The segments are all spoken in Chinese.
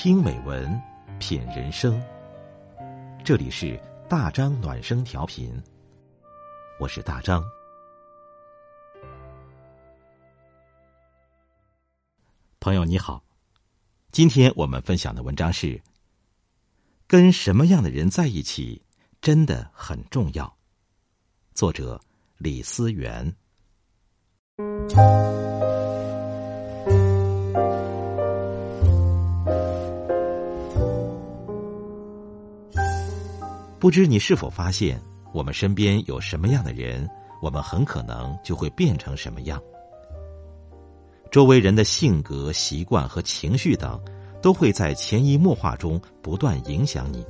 听美文，品人生。这里是大张暖声调频，我是大张。朋友你好，今天我们分享的文章是：跟什么样的人在一起真的很重要。作者李思源。不知你是否发现，我们身边有什么样的人，我们很可能就会变成什么样。周围人的性格、习惯和情绪等，都会在潜移默化中不断影响你。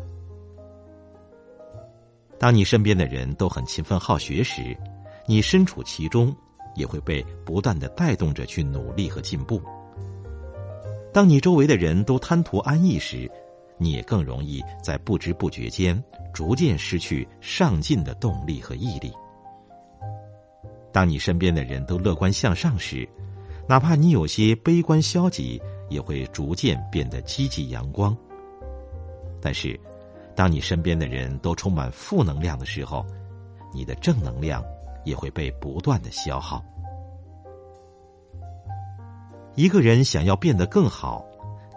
当你身边的人都很勤奋好学时，你身处其中，也会被不断的带动着去努力和进步。当你周围的人都贪图安逸时，你也更容易在不知不觉间。逐渐失去上进的动力和毅力。当你身边的人都乐观向上时，哪怕你有些悲观消极，也会逐渐变得积极阳光。但是，当你身边的人都充满负能量的时候，你的正能量也会被不断的消耗。一个人想要变得更好，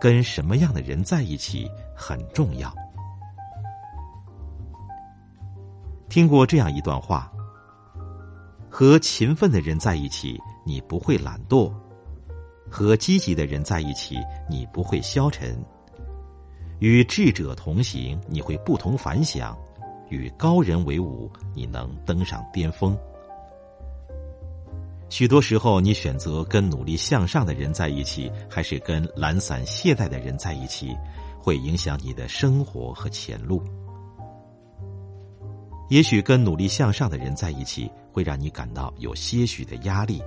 跟什么样的人在一起很重要。听过这样一段话：和勤奋的人在一起，你不会懒惰；和积极的人在一起，你不会消沉；与智者同行，你会不同凡响；与高人为伍，你能登上巅峰。许多时候，你选择跟努力向上的人在一起，还是跟懒散懈怠的人在一起，会影响你的生活和前路。也许跟努力向上的人在一起，会让你感到有些许的压力。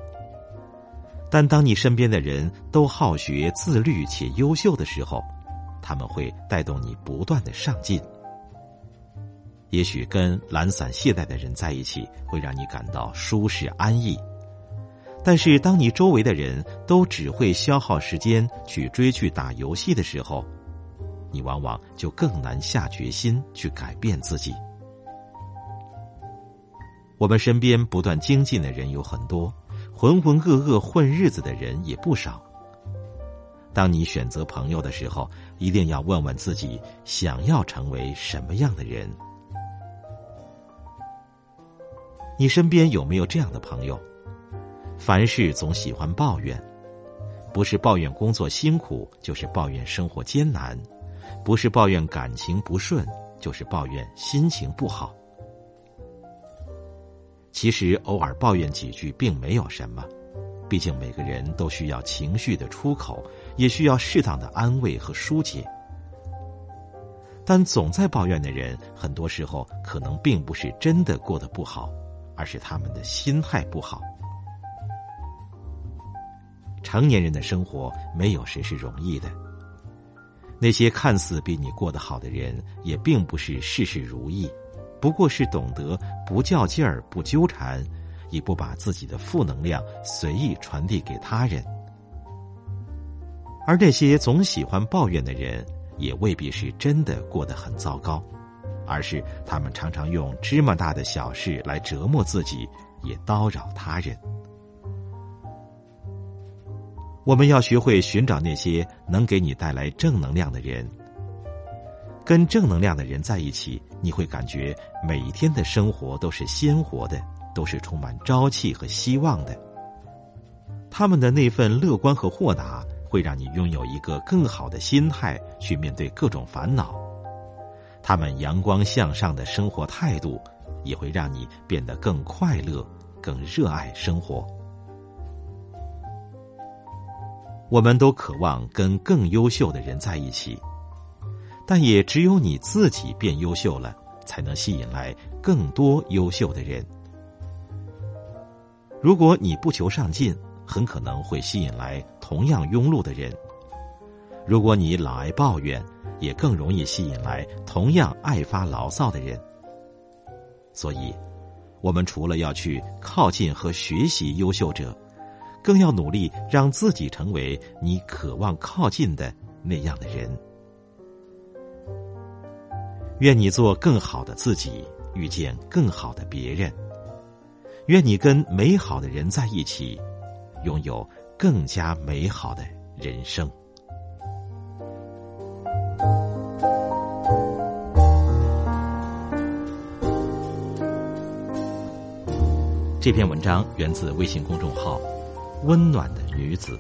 但当你身边的人都好学、自律且优秀的时候，他们会带动你不断的上进。也许跟懒散懈怠的人在一起，会让你感到舒适安逸。但是当你周围的人都只会消耗时间去追剧、打游戏的时候，你往往就更难下决心去改变自己。我们身边不断精进的人有很多，浑浑噩噩混日子的人也不少。当你选择朋友的时候，一定要问问自己，想要成为什么样的人？你身边有没有这样的朋友？凡事总喜欢抱怨，不是抱怨工作辛苦，就是抱怨生活艰难；不是抱怨感情不顺，就是抱怨心情不好。其实偶尔抱怨几句并没有什么，毕竟每个人都需要情绪的出口，也需要适当的安慰和疏解。但总在抱怨的人，很多时候可能并不是真的过得不好，而是他们的心态不好。成年人的生活没有谁是容易的，那些看似比你过得好的人，也并不是事事如意。不过是懂得不较劲儿、不纠缠，也不把自己的负能量随意传递给他人。而那些总喜欢抱怨的人，也未必是真的过得很糟糕，而是他们常常用芝麻大的小事来折磨自己，也叨扰他人。我们要学会寻找那些能给你带来正能量的人。跟正能量的人在一起，你会感觉每一天的生活都是鲜活的，都是充满朝气和希望的。他们的那份乐观和豁达，会让你拥有一个更好的心态去面对各种烦恼。他们阳光向上的生活态度，也会让你变得更快乐、更热爱生活。我们都渴望跟更优秀的人在一起。但也只有你自己变优秀了，才能吸引来更多优秀的人。如果你不求上进，很可能会吸引来同样庸碌的人；如果你老爱抱怨，也更容易吸引来同样爱发牢骚的人。所以，我们除了要去靠近和学习优秀者，更要努力让自己成为你渴望靠近的那样的人。愿你做更好的自己，遇见更好的别人。愿你跟美好的人在一起，拥有更加美好的人生。这篇文章源自微信公众号“温暖的女子”。